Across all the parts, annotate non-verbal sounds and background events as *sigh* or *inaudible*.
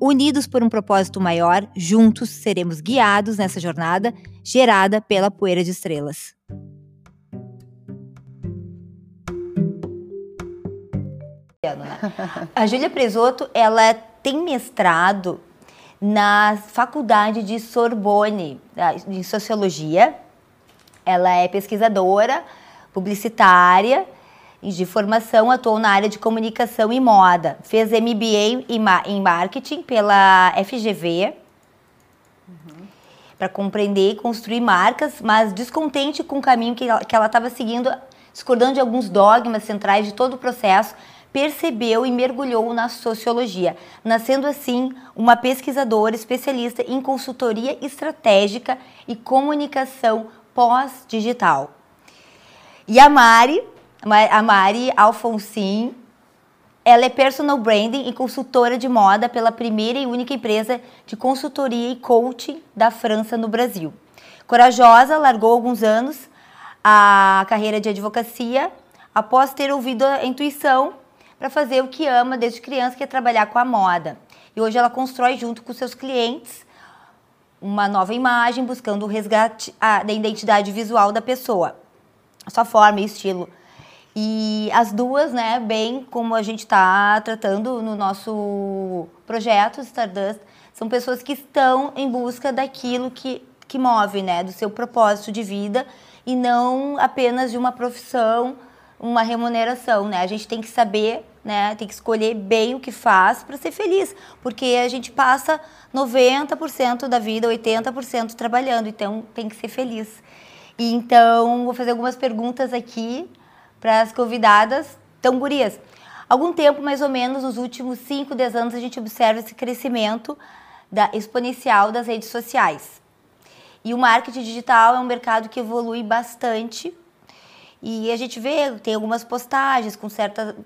Unidos por um propósito maior, juntos seremos guiados nessa jornada gerada pela poeira de estrelas. A Júlia Presoto, ela tem mestrado na Faculdade de Sorbonne, de Sociologia. Ela é pesquisadora, publicitária de formação, atuou na área de comunicação e moda. Fez MBA em marketing pela FGV. Uhum. Para compreender e construir marcas, mas descontente com o caminho que ela estava seguindo, discordando de alguns dogmas centrais de todo o processo, percebeu e mergulhou na sociologia, nascendo assim uma pesquisadora especialista em consultoria estratégica e comunicação pós-digital. E a Mari a Mari Alfonsin, ela é personal branding e consultora de moda pela primeira e única empresa de consultoria e coaching da França no Brasil. Corajosa, largou alguns anos a carreira de advocacia após ter ouvido a intuição para fazer o que ama desde criança, que é trabalhar com a moda. E hoje ela constrói junto com seus clientes uma nova imagem, buscando o resgate da identidade visual da pessoa, sua forma e estilo e as duas, né, bem como a gente está tratando no nosso projeto Stardust, são pessoas que estão em busca daquilo que, que move, né, do seu propósito de vida e não apenas de uma profissão, uma remuneração, né? A gente tem que saber, né, tem que escolher bem o que faz para ser feliz, porque a gente passa 90% da vida, 80% trabalhando, então tem que ser feliz. Então, vou fazer algumas perguntas aqui para as convidadas tão gurias. Algum tempo, mais ou menos, nos últimos 5, 10 anos, a gente observa esse crescimento da, exponencial das redes sociais. E o marketing digital é um mercado que evolui bastante. E a gente vê, tem algumas postagens com certa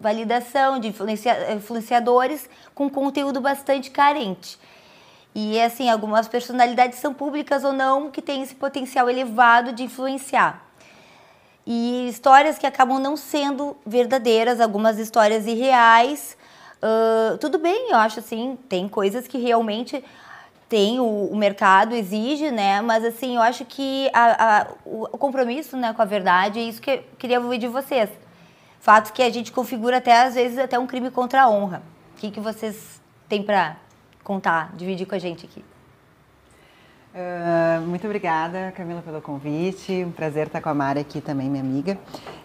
validação de influencia, influenciadores com conteúdo bastante carente. E assim, algumas personalidades são públicas ou não que têm esse potencial elevado de influenciar e histórias que acabam não sendo verdadeiras, algumas histórias irreais. Uh, tudo bem, eu acho assim, tem coisas que realmente tem o, o, mercado exige, né? Mas assim, eu acho que a, a, o, compromisso, né, com a verdade é isso que eu queria ouvir de vocês. Fatos que a gente configura até às vezes até um crime contra a honra. O que, que vocês têm para contar, dividir com a gente aqui? Uh, muito obrigada, Camila, pelo convite. Um prazer estar com a Mari aqui também, minha amiga.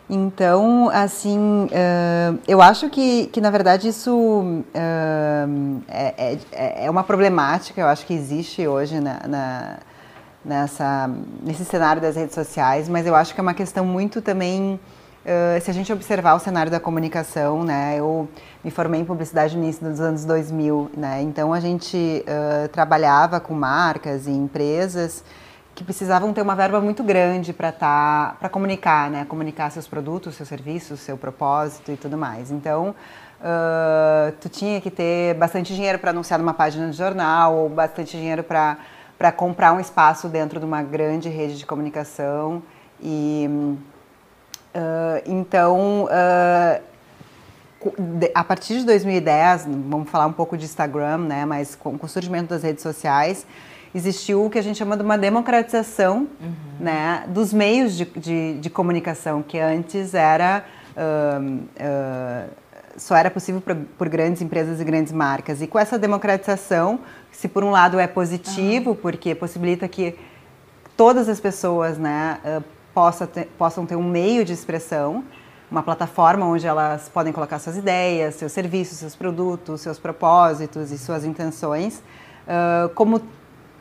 Então, assim, uh, eu acho que, que, na verdade, isso uh, é, é, é, uma problemática, eu acho que existe hoje na, na, nessa, nesse cenário das redes sociais, mas eu acho que é uma questão muito também Uh, se a gente observar o cenário da comunicação, né, eu me formei em publicidade no início dos anos 2000, né, então a gente uh, trabalhava com marcas e empresas que precisavam ter uma verba muito grande para tá, para comunicar, né, comunicar seus produtos, seus serviços, seu propósito e tudo mais. Então, uh, tu tinha que ter bastante dinheiro para anunciar numa página de jornal, ou bastante dinheiro para para comprar um espaço dentro de uma grande rede de comunicação e Uh, então, uh, a partir de 2010, vamos falar um pouco de Instagram, né, mas com, com, o surgimento das redes sociais, existiu o que a gente chama de uma democratização uhum. né, dos meios de, de, de, comunicação, que antes era. Uh, só era possível por, por, grandes empresas e grandes marcas. E com essa democratização, se por um lado é positivo, uhum. porque possibilita que todas as pessoas né, possa ter, possam ter um meio de expressão, uma plataforma onde elas podem colocar suas ideias, seus serviços, seus produtos, seus propósitos e suas intenções. Uh, como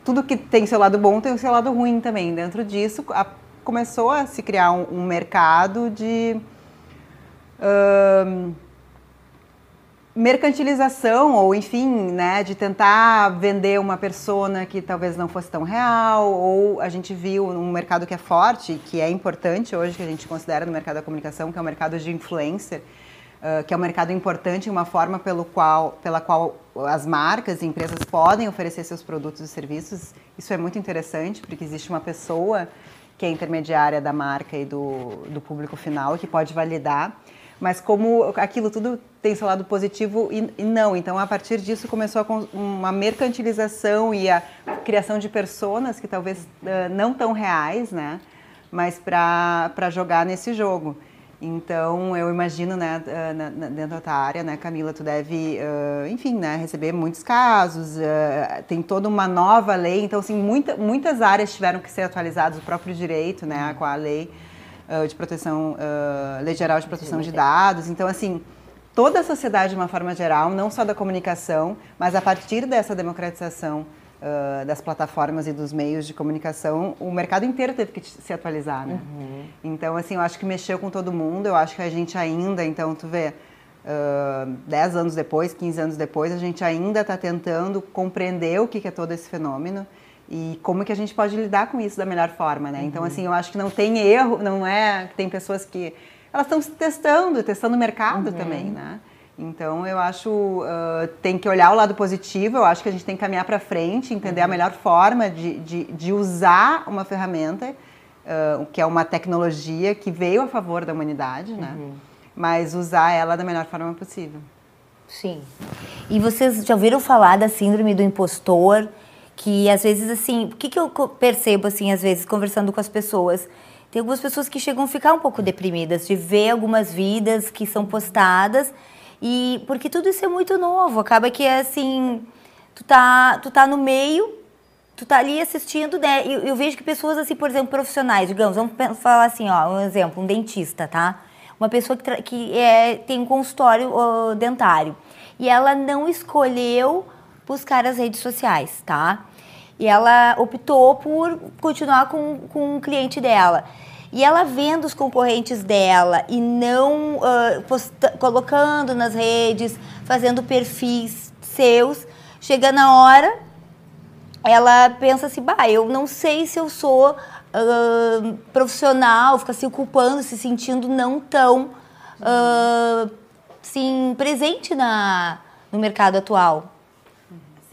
tudo que tem seu lado bom tem o seu lado ruim também. Dentro disso, a, começou a se criar um, um mercado de. Uh, mercantilização ou enfim, né, de tentar vender uma persona que talvez não fosse tão real, ou a gente viu um mercado que é forte, que é importante hoje que a gente considera no mercado da comunicação, que é o mercado de influencer, uh, que é um mercado importante, uma forma pelo qual, pela qual as marcas e empresas podem oferecer seus produtos e serviços. Isso é muito interessante, porque existe uma pessoa que é intermediária da marca e do, do público final que pode validar mas como aquilo tudo tem seu lado positivo e, e não. Então, a partir disso, começou uma mercantilização e a criação de personas que talvez uh, não tão reais, né? Mas para jogar nesse jogo. Então, eu imagino, né, na, dentro da tua área, né, Camila, tu deve, uh, enfim, né, receber muitos casos, tem toda uma nova lei, então, assim, muita, muitas áreas tiveram que ser atualizadas, o próprio direito, né, com a lei uh, de proteção, uh, lei geral de proteção de dados. Então, assim, toda a sociedade, de uma forma geral, não só da comunicação, mas a partir dessa democratização uh, das plataformas e dos meios de comunicação, o mercado inteiro teve que se atualizar, né? Uhum. Então, assim, eu acho que mexeu com todo mundo. Eu acho que a gente ainda, então, tu vê, uh, 10 anos depois, 15 anos depois, a gente ainda está tentando compreender o que, que é todo esse fenômeno e como que a gente pode lidar com isso da melhor forma, né? Então, uhum. Então, assim, eu acho que não tem erro, não é tem pessoas que elas estão testando, testando o mercado uhum. também, né? Então, eu acho uh, tem que olhar o lado positivo. Eu acho que a gente tem que caminhar para frente, entender uhum. a melhor forma de, de, de usar uma ferramenta uh, que é uma tecnologia que veio a favor da humanidade, né? Uhum. Mas usar ela da melhor forma possível. Sim. E vocês já ouviram falar da síndrome do impostor? Que às vezes assim, o que, que eu percebo assim às vezes conversando com as pessoas? Tem algumas pessoas que chegam a ficar um pouco deprimidas de ver algumas vidas que são postadas e porque tudo isso é muito novo, acaba que é assim, tu tá, tu tá no meio, tu tá ali assistindo, né? Eu, eu vejo que pessoas assim, por exemplo, profissionais, digamos, vamos falar assim, ó, um exemplo, um dentista, tá? Uma pessoa que, que é, tem um consultório uh, dentário e ela não escolheu buscar as redes sociais, tá? E ela optou por continuar com, com o cliente dela. E ela vendo os concorrentes dela e não uh, posta, colocando nas redes, fazendo perfis seus, chega na hora, ela pensa assim, bah, eu não sei se eu sou uh, profissional, fica se culpando, se sentindo não tão uh, assim, presente na, no mercado atual.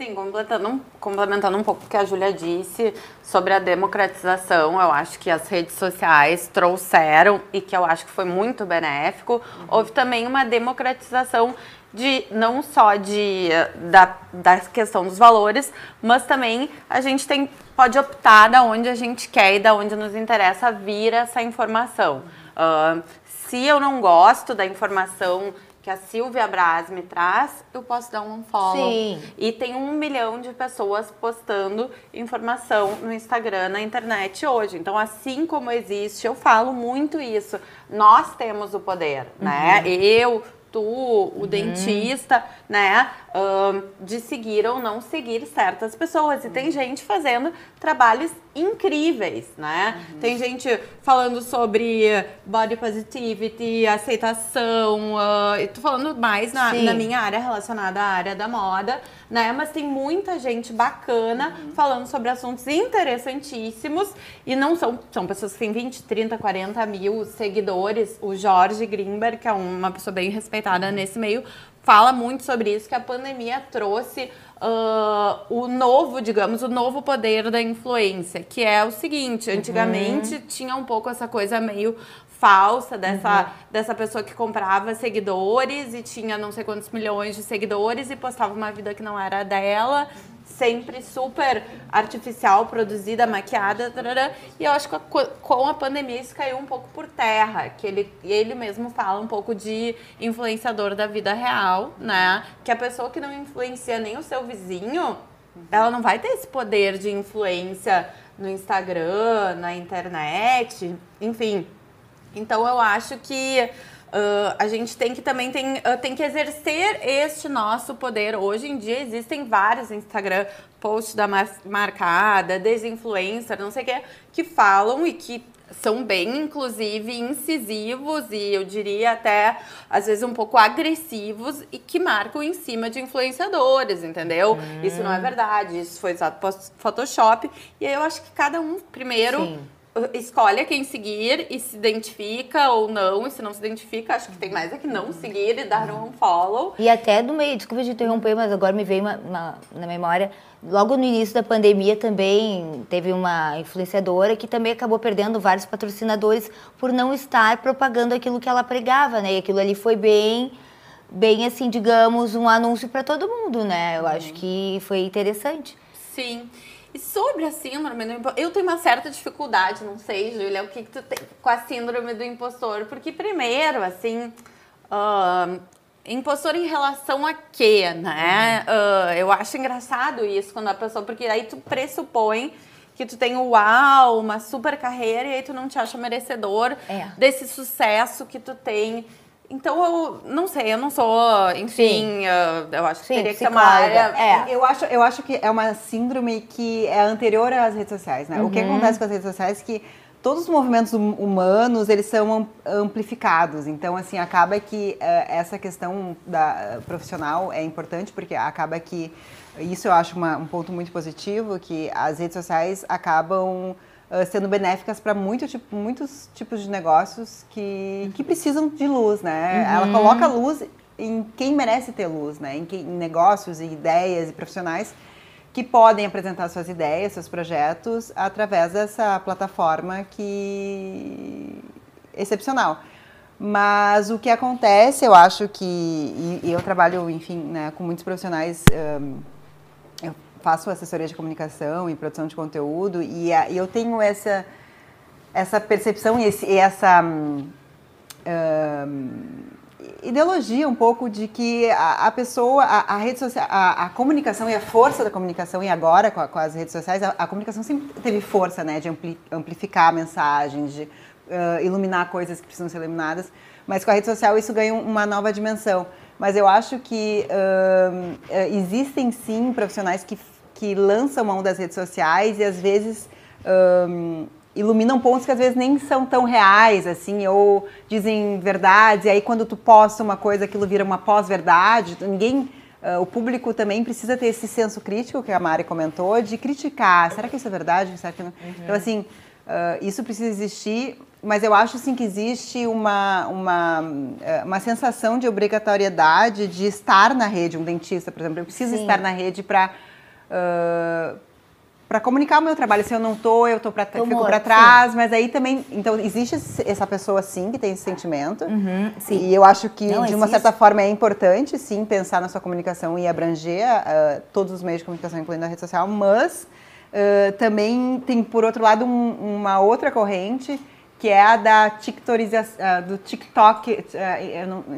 Sim, complementando um, complementando um pouco o que a Júlia disse sobre a democratização, eu acho que as redes sociais trouxeram e que eu acho que foi muito benéfico. Uhum. Houve também uma democratização de não só de da, da questão dos valores, mas também a gente tem pode optar da onde a gente quer e da onde nos interessa vir essa informação. Uh, se eu não gosto da informação que a Silvia Braz me traz, eu posso dar um follow. Sim. E tem um milhão de pessoas postando informação no Instagram, na internet hoje. Então, assim como existe, eu falo muito isso. Nós temos o poder, né? uhum. né? Eu, tu, o uhum. dentista, né? Uh, de seguir ou não seguir certas pessoas. E tem gente fazendo trabalhos incríveis, né? Uhum. Tem gente falando sobre body positivity, aceitação. Uh, tô falando mais na, na, minha área relacionada à área da moda, né? Mas tem muita gente bacana uhum. falando sobre assuntos interessantíssimos. E não são, são pessoas que têm 20, 30, 40 mil seguidores. O Jorge Grimberg, que é uma pessoa bem respeitada uhum. nesse meio, fala muito sobre isso, que a pandemia trouxe uh, o novo, digamos, o novo poder da influência, que é o seguinte, antigamente uhum. tinha um pouco essa coisa meio falsa dessa, uhum. dessa pessoa que comprava seguidores e tinha não sei quantos milhões de seguidores e postava uma vida que não era dela sempre super artificial, produzida, maquiada, tarará, e eu acho que com a pandemia isso caiu um pouco por terra, que ele, ele mesmo fala um pouco de influenciador da vida real, né? Que a pessoa que não influencia nem o seu vizinho, ela não vai ter esse poder de influência no Instagram, na internet, enfim. Então eu acho que Uh, a gente tem que também tem, uh, tem que exercer este nosso poder. Hoje em dia existem vários Instagram posts da mar marcada, desinfluencer, não sei o que, que falam e que são bem, inclusive, incisivos e eu diria até, às vezes, um pouco agressivos e que marcam em cima de influenciadores, entendeu? Hum. Isso não é verdade, isso foi usado para Photoshop. E aí eu acho que cada um, primeiro, Sim escolhe a quem seguir e se identifica ou não, e se não se identifica, acho que tem mais é que não seguir e dar um follow. E até do meio, desculpa de interromper, mas agora me veio uma, uma, na memória, logo no início da pandemia também teve uma influenciadora que também acabou perdendo vários patrocinadores por não estar propagando aquilo que ela pregava, né? E aquilo ali foi bem bem assim, digamos, um anúncio para todo mundo, né? Eu acho que foi interessante. Sim. E sobre a síndrome do impostor, eu tenho uma certa dificuldade, não sei, Júlia, o que, que tu tem com a síndrome do impostor? Porque, primeiro, assim, uh, impostor em relação a quê, né? Uh, eu acho engraçado isso quando a pessoa, porque aí tu pressupõe que tu tem uau, uma super carreira e aí tu não te acha merecedor é. desse sucesso que tu tem. Então, eu não sei, eu não sou, enfim, uh, eu acho que Sim, teria que ser uma área... É. Eu, acho, eu acho que é uma síndrome que é anterior às redes sociais, né? Uhum. O que uhum. acontece com as redes sociais é que todos os movimentos hum, humanos, eles são amplificados. Então, assim, acaba que uh, essa questão da uh, profissional é importante, porque acaba que, isso eu acho uma, um ponto muito positivo, que as redes sociais acabam sendo benéficas para muito, tipo, muitos tipos de negócios que, que precisam de luz, né? Uhum. Ela coloca luz em quem merece ter luz, né? Em, quem, em negócios e ideias e profissionais que podem apresentar suas ideias, seus projetos através dessa plataforma que excepcional. Mas o que acontece, eu acho que e, e eu trabalho, enfim, né, com muitos profissionais um, faço assessoria de comunicação e produção de conteúdo e, a, e eu tenho essa essa percepção e, esse, e essa um, ideologia um pouco de que a, a pessoa, a, a, rede social, a, a, comunicação e a força da comunicação, e agora com, com as redes sociais, a, comunicação sempre teve força, né, de ampli, amplificar mensagens, de uh, iluminar coisas que precisam ser iluminadas, mas com a rede social isso ganha uma nova dimensão. Mas eu acho que uh, existem sim profissionais que que lançam mão das redes sociais e às vezes um, iluminam pontos que às vezes nem são tão reais, assim, ou dizem verdades, e aí quando tu posta uma coisa, aquilo vira uma pós-verdade, ninguém... Uh, o público também precisa ter esse senso crítico que a Mari comentou, de criticar. Será que isso é verdade? Será que não? Uhum. Então, assim, uh, isso precisa existir, mas eu acho, sim, que existe uma, uma, uma sensação de obrigatoriedade de estar na rede. Um dentista, por exemplo, eu preciso sim. estar na rede para uh, para comunicar o meu trabalho. Se eu não tô, eu tô pra, fico para trás, sim. mas aí também, então existe essa pessoa sim que tem esse sentimento. Uhum, e eu acho que não, de uma certa forma é importante sim pensar na sua comunicação e abranger uh, todos os meios de comunicação, incluindo a rede social, mas uh, também tem por outro lado um, uma outra corrente que é a da tiktorização, do TikTok,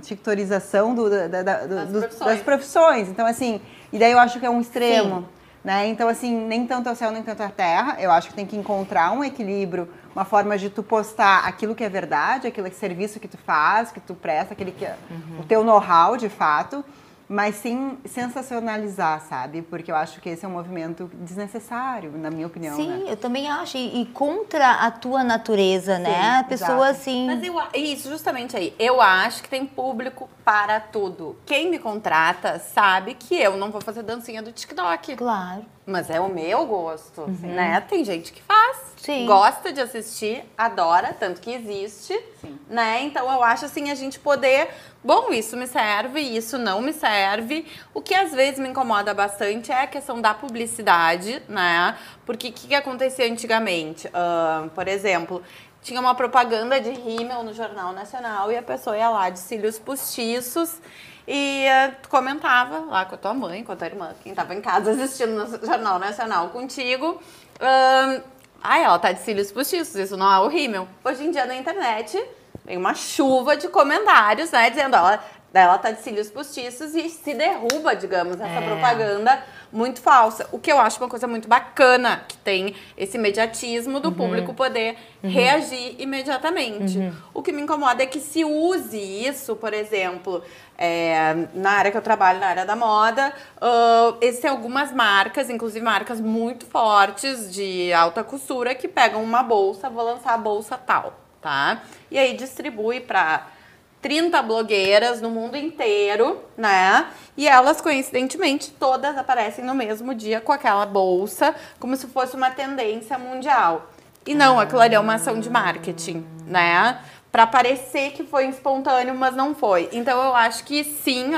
tiktorização do, da, da, do, das, profissões. das, profissões. Então, assim, e daí eu acho que é um extremo. Sim. Né? Então, assim, nem tanto ao céu, nem tanto à terra. Eu acho que tem que encontrar um equilíbrio, uma forma de tu postar aquilo que é verdade, aquele serviço que tu faz, que tu presta, aquele que uhum. o teu know-how de fato mas sem sensacionalizar, sabe? Porque eu acho que esse é um movimento desnecessário, na minha opinião. Sim, né? eu também acho. E, e, contra a tua natureza, né? Sim, né? A pessoa exato. assim. Mas eu, isso, justamente aí. Eu acho que tem público para tudo. Quem me contrata sabe que eu não vou fazer dancinha do TikTok. Claro. Mas é o meu gosto, uhum. né? Tem gente que faz, Sim. gosta de assistir, adora, tanto que existe, Sim. né? Então eu acho assim a gente poder, bom, isso me serve, isso não me serve. O que às vezes me incomoda bastante é a questão da publicidade, né? Porque o que, que acontecia antigamente? Uh, por exemplo, tinha uma propaganda de rímel no Jornal Nacional e a pessoa ia lá de cílios postiços e uh, comentava lá com a tua mãe, com a tua irmã, quem estava em casa assistindo no Jornal Nacional contigo. Uh, ah, ela tá de cílios postiços, isso não é o rímel. Hoje em dia na internet tem uma chuva de comentários, né, dizendo, Daí ela tá de cílios postiços e se derruba, digamos, essa É. propaganda muito falsa. O que eu acho uma coisa muito bacana, que tem esse imediatismo do público poder reagir imediatamente. O que me incomoda é que se use isso, por exemplo, é, na área que eu trabalho, na área da moda, ah, existem algumas marcas, inclusive marcas muito fortes de alta costura, que pegam uma bolsa, vou lançar a bolsa tal, tá? E aí distribui para 30 blogueiras no mundo inteiro, né? E elas, coincidentemente, todas aparecem no mesmo dia com aquela bolsa, como se fosse uma tendência mundial. E não, aquilo ali é uma ação de marketing, né? Pra parecer que foi espontâneo, mas não foi. Então eu acho que sim,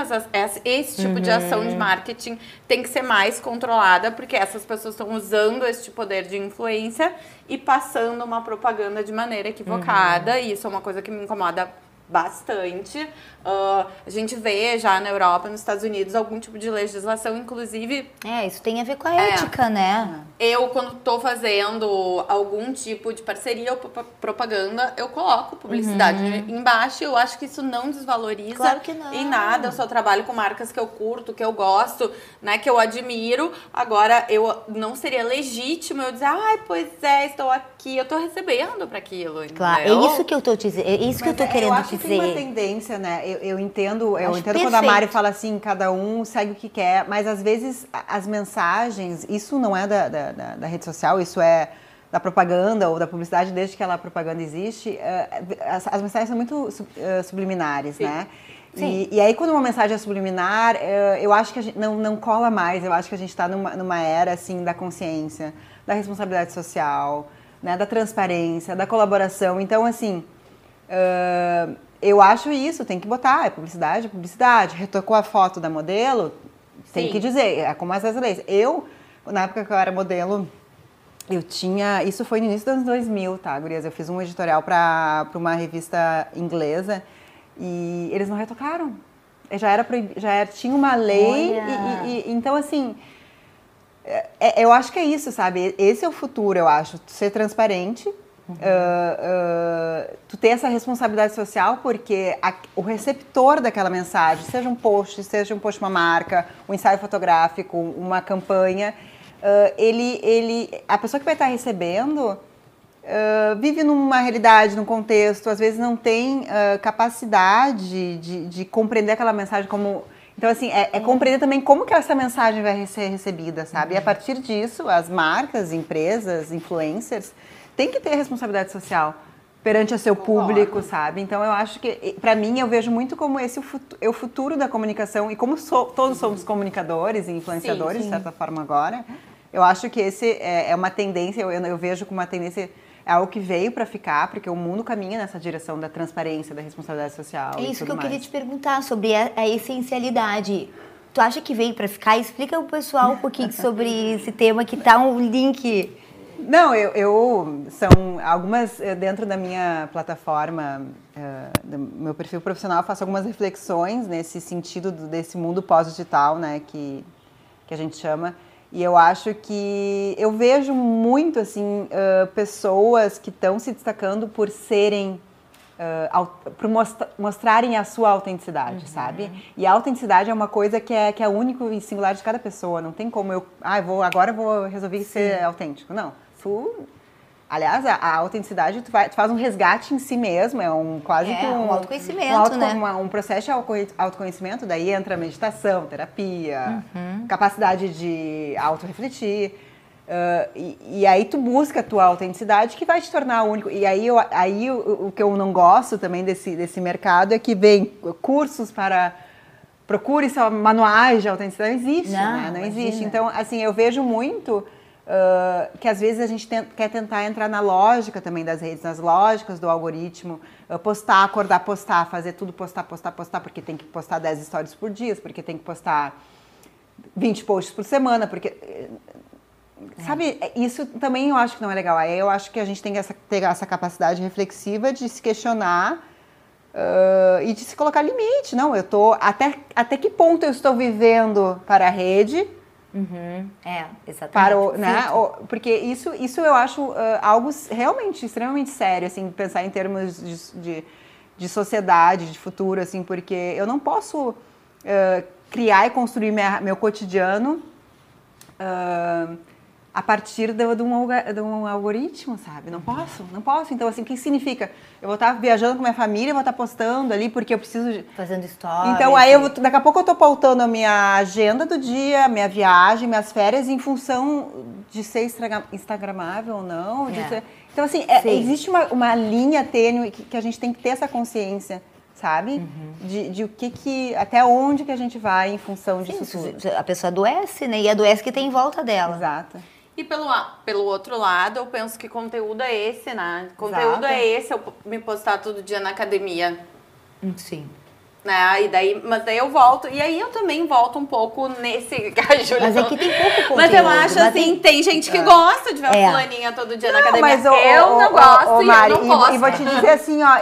esse tipo de ação de marketing tem que ser mais controlada, porque essas pessoas estão usando este poder de influência e passando uma propaganda de maneira equivocada. E isso é uma coisa que me incomoda bastante. Ah, a gente vê já na Europa, nos Estados Unidos, algum tipo de legislação, inclusive É, isso tem a ver com a É. ética, né? eu, quando tô fazendo algum tipo de parceria ou pro- propaganda, eu coloco publicidade embaixo. Eu acho que isso não desvaloriza Uhum. Claro que não. em nada. Eu só trabalho com marcas que eu curto, que eu gosto, né? Que eu admiro. Agora, eu não seria legítimo eu dizer, ai, pois é, estou aqui, eu tô recebendo para aquilo. Claro, entendeu? é isso que eu tô dizendo, é isso que eu Mas tô é, querendo eu acho que tem uma dizer. tendência, né? Eu, eu entendo, eu Acho entendo quando a perfeito. Mari fala assim, cada um segue o que quer, mas às vezes as mensagens, isso não é da, da, da- da rede social, isso é da propaganda ou da publicidade, desde que ela a propaganda existe, eh, as, as mensagens são muito eh, subliminares, Sim. né? Sim. E, e aí, quando uma mensagem é subliminar, eh, eu acho que a gente não, não cola mais. Eu acho que a gente está numa, numa era, assim, da consciência, da responsabilidade social, né, da transparência, da colaboração. Então, assim, ah, eu acho isso, tem que botar. É publicidade, é publicidade. Retocou a foto da modelo, tem Sim. que dizer. É como as leis. Eu, na época que eu era modelo, eu tinha. Isso foi no início dos anos 2000, tá, Gurias? Eu fiz um editorial para uma revista inglesa e eles não retocaram. Já era já era, tinha uma lei e- e, e- então assim é- eu acho que é isso, sabe? Esse é o futuro, eu acho. Ser transparente, ah, ah, tu ter essa responsabilidade social, porque a- o receptor daquela mensagem, seja um post, seja um post uma marca, um ensaio fotográfico, uma campanha, ah, ele, ele, a pessoa que vai estar recebendo vive numa realidade, num contexto, às vezes não tem capacidade de, de compreender aquela mensagem como. Então, assim, é, é compreender também como que essa mensagem vai ser recebida, sabe? E a partir disso, as marcas, empresas, influencers, têm que ter responsabilidade social perante o seu público, sabe? Então, eu acho que, para mim, eu vejo muito como esse o futu- é o futuro da comunicação. E como so- todos somos comunicadores e influenciadores, de certa forma, agora, eu acho que esse é, é uma tendência, eu, eu vejo como uma tendência, é algo que veio para ficar, porque o mundo caminha nessa direção da transparência, da responsabilidade social. É e isso que eu queria mais. te perguntar sobre a, a essencialidade. Tu acha que veio pra ficar? Explica pro pessoal um pouquinho *laughs* sobre esse tema que tá um link. Não, eu, eu- são algumas eh, dentro da minha plataforma, eh, do meu perfil profissional, eu faço algumas reflexões nesse sentido do- desse mundo pós-digital, né, que que a gente chama. E eu acho que eu vejo muito assim eh, pessoas que estão se destacando por serem mostra- mostrarem a sua autenticidade, sabe? E a autenticidade é uma coisa que é, que é único e singular de cada pessoa. Não tem como eu, ah, eu vou, agora eu vou resolver ser autêntico. Não. Tu, aliás, a, a autenticidade, tu, vai- tu faz um resgate em si mesmo, é um quase É, que um, um autoconhecimento, um, autoco- né? uma- um processo de autoconhe- autoconhecimento, daí entra meditação, terapia, Uhum. capacidade de autorrefletir. ah, e, e aí tu busca a tua autenticidade que vai te tornar único. E aí, eu, aí o, o que eu não gosto também desse, desse mercado é que vem cursos para procure manuais de autenticidade. Não existe, Não, né? Não existe. Então, assim, eu vejo muito ah, que às vezes a gente ten- quer tentar entrar na lógica também das redes, nas lógicas do algoritmo, ah, postar, acordar, postar, fazer tudo, postar, postar, postar, porque tem que postar 10 stories por dia, porque tem que postar 20 posts por semana, porque. eh, Sabe, isso também eu acho que não é legal. Aí eu acho que a gente tem que essa, ter essa capacidade reflexiva de se questionar ah, e de se colocar limite. Não, eu tô. Até, até que ponto eu estou vivendo para a rede? É, exatamente. Para o, né? O- porque isso, isso eu acho ah, algo realmente extremamente sério, assim, pensar em termos de, de de sociedade, de futuro, assim, porque eu não posso uh, criar e construir minha, meu cotidiano uh, a partir de, de, um, de, um, algoritmo, sabe? Não posso, não posso. Então, assim, o que significa? Eu vou estar viajando com minha família, vou estar postando ali porque eu preciso... De... Fazendo história. Então, aí, eu, daqui a pouco eu estou pautando a minha agenda do dia, minha viagem, minhas férias, em função de ser instagramável ou não. É. Ser... Então, assim, é, existe uma, uma linha tênue que, que a gente tem que ter essa consciência sabe? Uhum. De, de o que que, até onde que a gente vai em função disso Sim, tudo. A pessoa adoece, né? E adoece que tem em volta dela. Exato. E pelo, pelo outro lado, eu penso que conteúdo é esse, né? Conteúdo Exato. é esse, eu me postar todo dia na academia. Sim né? E daí, mas daí eu volto. E aí eu também volto um pouco nesse *laughs* que a Júlia Mas é que tem pouco conteúdo. Mas eu acho assim, tem... tem... gente que é. gosta de ver é. a fulaninha todo dia não, na academia. Mas eu, eu não gosto Mari, e eu não posso. E, vou te dizer assim, ó,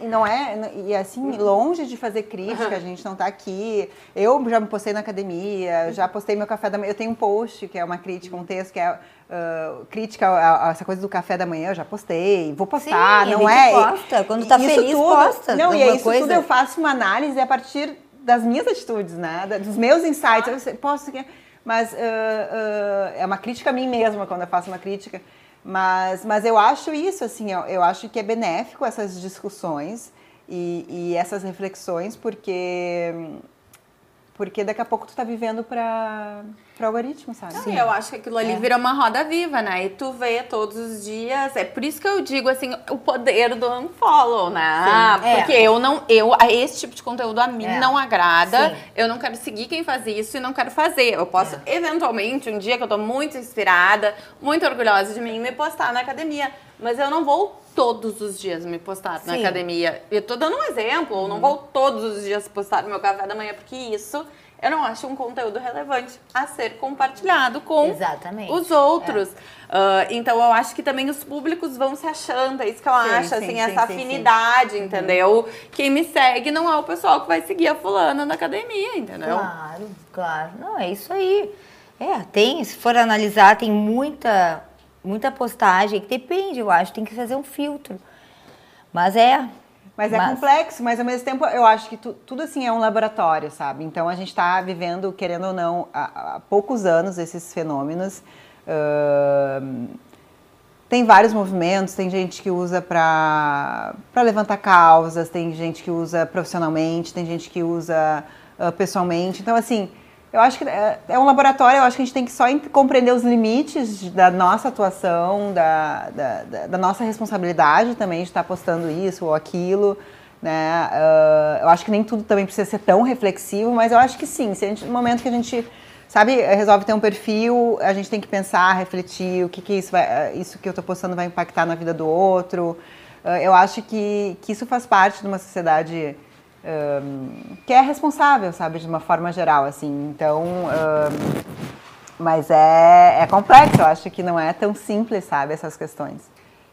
e, não é, e assim, longe de fazer crítica, a gente não tá aqui. Eu já me postei na academia, já postei meu café da manhã. Eu tenho um post que é uma crítica, um texto que é Uh, crítica a, a, essa coisa do café da manhã, eu já postei, vou postar, Sim, não é? posta, quando tá feliz, tudo, posta. Não, e é isso coisa. tudo eu faço uma análise a partir das minhas atitudes, né? Dos meus insights. Eu posso mas uh, uh, é uma crítica a mim mesma quando eu faço uma crítica. Mas, mas eu acho isso, assim, eu, eu acho que é benéfico essas discussões e, e essas reflexões, porque porque daqui a pouco tu tá vivendo para para algoritmo, sabe? Sim. Eu acho que aquilo ali é. vira uma roda viva, né? E tu vê todos os dias. É por isso que eu digo assim, o poder do unfollow, né? Sim. Porque é. eu não, eu, esse tipo de conteúdo a mim é. não agrada. Sim. Eu não quero seguir quem faz isso e não quero fazer. Eu posso, é. eventualmente, um dia que eu tô muito inspirada, muito orgulhosa de mim, me postar na academia. Mas eu não vou todos os dias me postar Sim. na academia. Eu tô dando um exemplo, eu não vou todos os dias postar no meu café da manhã, porque isso eu não acho um conteúdo relevante a ser compartilhado com Exatamente. os outros. É. Uh, então eu acho que também os públicos vão se achando, é isso que eu sim, acho, sim, assim, sim, essa afinidade, entendeu? Uhum. Quem me segue não é o pessoal que vai seguir a fulana na academia, entendeu? Claro, claro. Não, é isso aí. É, tem, se for analisar, tem muita, muita postagem que depende, eu acho, tem que fazer um filtro. Mas é, mas é mas... complexo, mas ao mesmo tempo eu acho que tu, tudo assim é um laboratório, sabe? Então a gente está vivendo, querendo ou não, há, há poucos anos esses fenômenos. Uh, tem vários movimentos, tem gente que usa para levantar causas, tem gente que usa profissionalmente, tem gente que usa uh, pessoalmente. Então, assim, eu acho que é, é, um laboratório, eu acho que a gente tem que só compreender os limites da nossa atuação, da, da, da, da nossa responsabilidade também de estar postando isso ou aquilo. Né? Uh, eu acho que nem tudo também precisa ser tão reflexivo, mas eu acho que sim. Se gente, no momento que a gente sabe, resolve ter um perfil, a gente tem que pensar, refletir o que, que isso, vai, isso que eu estou postando vai impactar na vida do outro. Uh, eu acho que, que isso faz parte de uma sociedade um, que é responsável, sabe, de uma forma geral, assim. Então, um, mas é, é complexo, eu acho que não é tão simples, sabe, essas questões.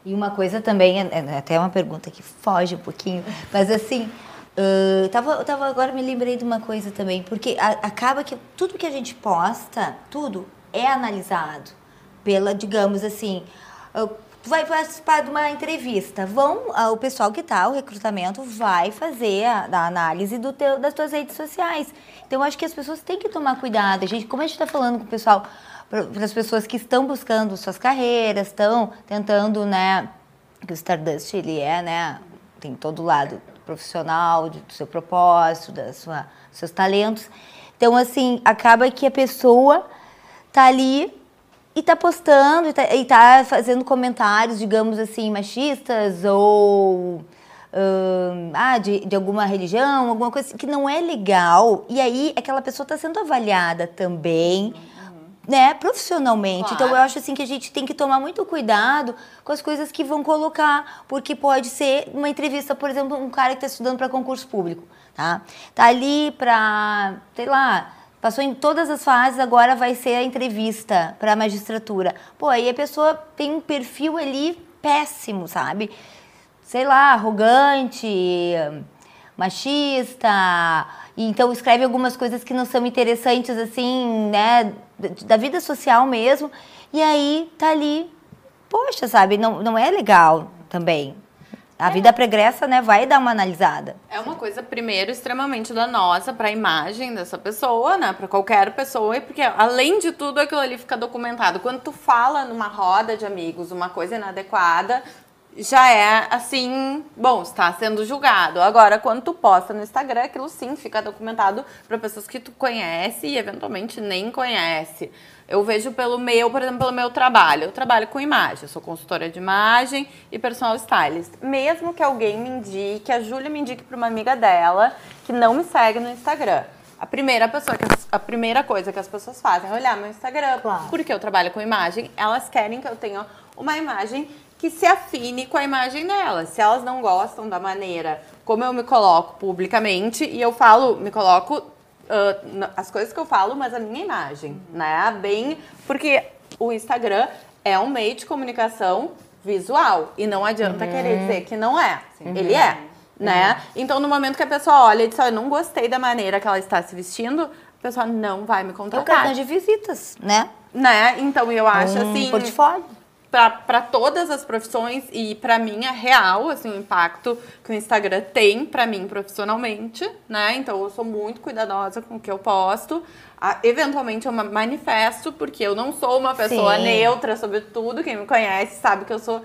E uma coisa também, é, é até uma pergunta que foge um pouquinho, mas assim, uh, tava, tava, agora me lembrei de uma coisa também, porque a, acaba que tudo que a gente posta, tudo é analisado pela, digamos assim, vai participar de uma entrevista. Vão, ah, o pessoal que está, o recrutamento, vai fazer a, a análise do teu, das tuas redes sociais. Então, acho que as pessoas têm que tomar cuidado. A gente, como a gente está falando com o pessoal, para as pessoas que estão buscando suas carreiras, estão tentando, né? Que o Stardust, ele é, né? Tem todo lado profissional, do seu propósito, da sua, seus talentos. Então, assim, acaba que a pessoa tá ali e tá postando, e tá, e tá fazendo comentários, digamos assim, machistas ou uh, ah, de, de alguma religião, alguma coisa assim, que não é legal. E aí aquela pessoa está sendo avaliada também. Né, profissionalmente. Claro. Então eu acho assim que a gente tem que tomar muito cuidado com as coisas que vão colocar, porque pode ser uma entrevista, por exemplo, um cara que está estudando para concurso público, tá? Tá ali para, sei lá, Passou em todas as fases, agora vai ser a entrevista para a magistratura. Pô, aí a pessoa tem um perfil ali péssimo, sabe? Sei lá, arrogante, machista, então escreve algumas coisas que não são interessantes, assim, né, da vida social mesmo, e aí tá ali, poxa, sabe, não, não é legal também. A vida pregressa, né, vai dar uma analisada. É uma coisa, primeiro, extremamente danosa para a imagem dessa pessoa, né? Para qualquer pessoa, porque além de tudo aquilo ali fica documentado. Quando tu fala numa roda de amigos uma coisa inadequada, já é assim, bom, está sendo julgado. Agora, quando tu posta no Instagram, aquilo sim fica documentado para pessoas que tu conhece e eventualmente nem conhece. Eu vejo pelo meu, por exemplo, pelo meu trabalho. Eu trabalho com imagem, eu sou consultora de imagem e personal stylist. Mesmo que alguém me indique, a Júlia me indique para uma amiga dela que não me segue no Instagram. A primeira pessoa que a primeira coisa que as pessoas fazem é olhar meu Instagram, claro. porque eu trabalho com imagem, elas querem que eu tenha uma imagem que se afine com a imagem delas. Se elas não gostam da maneira como eu me coloco publicamente, e eu falo, me coloco uh, as coisas que eu falo, mas a minha imagem, uhum. né? Bem, porque o Instagram é um meio de comunicação visual e não adianta uhum. querer dizer que não é. Sim. Ele é, né? Uhum. Então, no momento que a pessoa olha e diz, eu não gostei da maneira que ela está se vestindo, a pessoa não vai me contratar. É o cartão de visitas, né? Né? Então, eu acho um assim... portfólio para todas as profissões e para mim é real assim o impacto que o Instagram tem para mim profissionalmente, né? Então eu sou muito cuidadosa com o que eu posto. Ah, eventualmente eu manifesto porque eu não sou uma pessoa Sim. neutra sobre tudo. Quem me conhece sabe que eu sou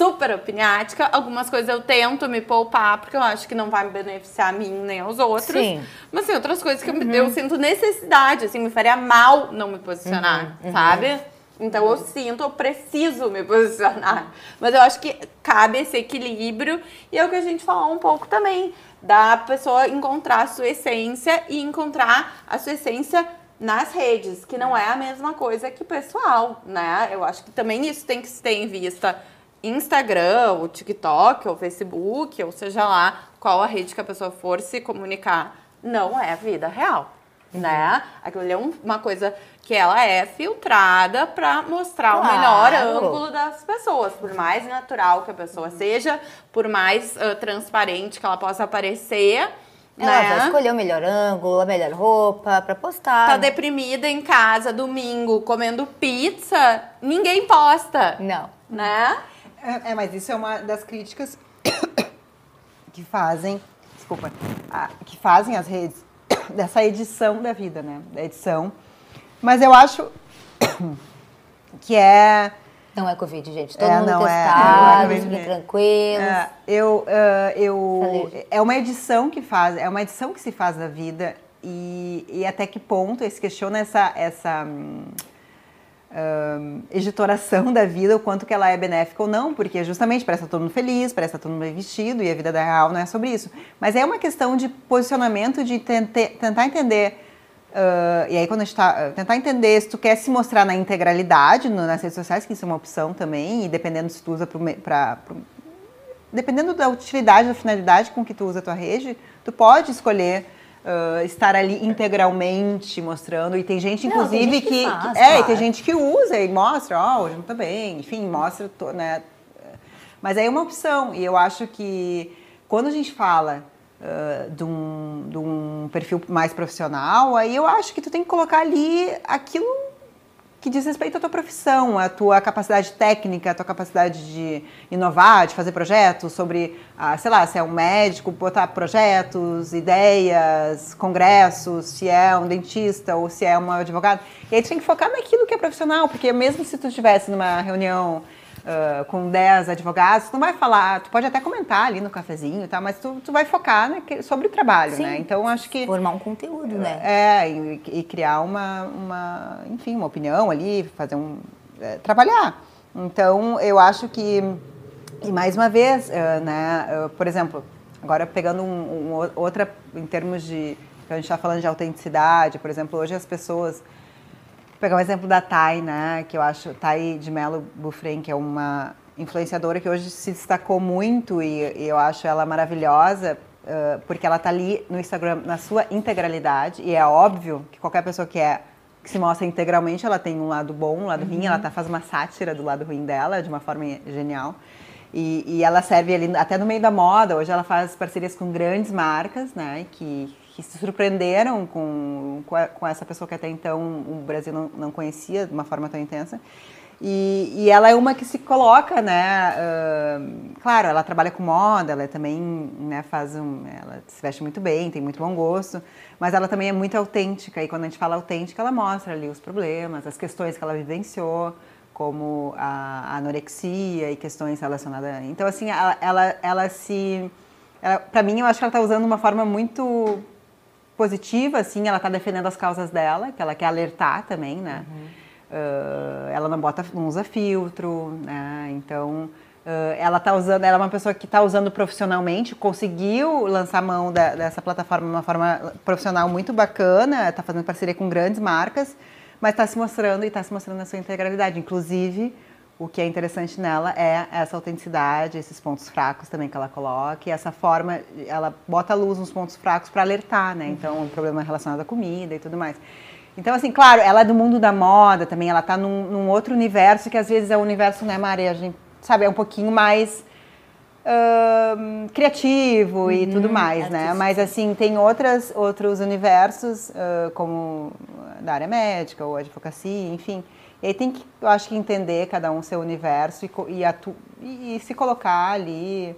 super opiniática. Algumas coisas eu tento me poupar porque eu acho que não vai me beneficiar a mim nem aos outros. Sim. Mas tem assim, outras coisas que uhum. eu, eu, sinto necessidade, assim, me faria mal não me posicionar, uhum. sabe? Uhum. Então eu sinto, eu preciso me posicionar. Mas eu acho que cabe esse equilíbrio e é o que a gente falou um pouco também da pessoa encontrar a sua essência e encontrar a sua essência nas redes, que não é a mesma coisa que pessoal, né? Eu acho que também isso tem que se ter em vista. Instagram, o TikTok, ou Facebook, ou seja lá qual a rede que a pessoa for se comunicar, não é vida real né? Aquilo ali é um, uma coisa que ela é filtrada para mostrar claro. o melhor ângulo das pessoas, por mais natural que a pessoa seja, por mais uh, transparente que ela possa aparecer. Ela né? vai escolher o melhor ângulo, a melhor roupa para postar. Tá deprimida em casa, domingo, comendo pizza, ninguém posta. Não. Né? É, é mas isso é uma das críticas *coughs* que fazem, desculpa, a, que fazem as redes dessa edição da vida, né? Da edição. Mas eu acho *coughs* que é. Não é Covid, gente. Todo é, mundo não é. testado, é, fiquem tranquilos. É, eu, uh, eu, é uma edição que faz, é uma edição que se faz da vida e, e até que ponto se questiona essa, essa editoração *laughs* da vida, o quanto que ela é benéfica ou não, porque justamente parece estar todo mundo feliz, parece estar todo mundo bem vestido, e a vida da real não é sobre isso. Mas é uma questão de posicionamento, de tente, tentar entender. Uh, e aí, quando a gente está. tentar entender se tu quer se mostrar na integralidade no, nas redes sociais, que isso é uma opção também, e dependendo se tu usa para. Dependendo da utilidade, da finalidade com que tu usa a tua rede, tu pode escolher Uh, estar ali integralmente mostrando. E tem gente inclusive não, tem gente que, que, faz, que, é claro. tem gente que usa e mostra ó oh, hoje não tá bem. Enfim mostra né? Mas aí é uma opção. E eu acho que quando a gente fala uh, de, um, de um perfil mais profissional aí eu acho que tu tem que colocar ali aquilo que diz respeito à tua profissão, à tua capacidade técnica, à tua capacidade de inovar, de fazer projetos, sobre, ah, sei lá, se é um médico, botar projetos, ideias, congressos, se é um dentista ou se é um advogado. E aí tu tem que focar naquilo que é profissional, porque mesmo se tu estivesse numa reunião uh, com 10 advogados, tu não vai falar, tu pode até comentar ali no cafezinho, tá? mas tu, tu vai focar né, sobre o trabalho, Sim. né? Então acho que formar um conteúdo, né? É, e, e criar uma, uma, enfim, uma opinião ali, fazer um é, trabalhar. Então eu acho que e mais uma vez, uh, né, uh, por exemplo, agora pegando um, um, outra em termos de a gente está falando de autenticidade, por exemplo, hoje as pessoas pegar um exemplo da Thay, né, que eu acho, Thay de Mello Bufren, que é uma influenciadora que hoje se destacou muito e, e eu acho ela maravilhosa, uh, porque ela está ali no Instagram na sua integralidade e é óbvio que qualquer pessoa que é que se mostra integralmente, ela tem um lado bom, um lado uhum. ruim, ela tá, faz uma sátira do lado ruim dela de uma forma genial. E, e, ela serve ali até no meio da moda. Hoje ela faz parcerias com grandes marcas, né? Que, que se surpreenderam com, com, a, com, essa pessoa que até então o Brasil não, não conhecia de uma forma tão intensa. E, e ela é uma que se coloca, né? Uh, claro, ela trabalha com moda, ela também né, faz um. Ela se veste muito bem, tem muito bom gosto, mas ela também é muito autêntica. E quando a gente fala autêntica, ela mostra ali os problemas, as questões que ela vivenciou, como a, a anorexia e questões relacionadas. Então, assim, ela, ela, ela se. Para mim, eu acho que ela está usando uma forma muito positiva, assim, ela está defendendo as causas dela, que ela quer alertar também, né? Uhum Uh, ela não bota, não usa filtro, né? Então uh, ela tá usando, ela é uma pessoa que está usando profissionalmente, conseguiu lançar mão da, dessa plataforma de uma forma profissional muito bacana, está fazendo parceria com grandes marcas, mas está se mostrando e está se mostrando na sua integralidade. Inclusive, o que é interessante nela é essa autenticidade, esses pontos fracos também que ela coloca, e essa forma, ela bota a luz nos pontos fracos para alertar, né? Então, um problema relacionado à comida e tudo mais. Então, assim, claro, ela é do mundo da moda também, ela tá num, num outro universo que às vezes é o universo, né, Maria? A gente, sabe, é um pouquinho mais uh, criativo uhum, e tudo mais, né? Mas, assim, tem outras, outros universos, uh, como da área médica ou advocacia, enfim. E aí tem que, eu acho que entender cada um seu universo e, e, atu, e, e se colocar ali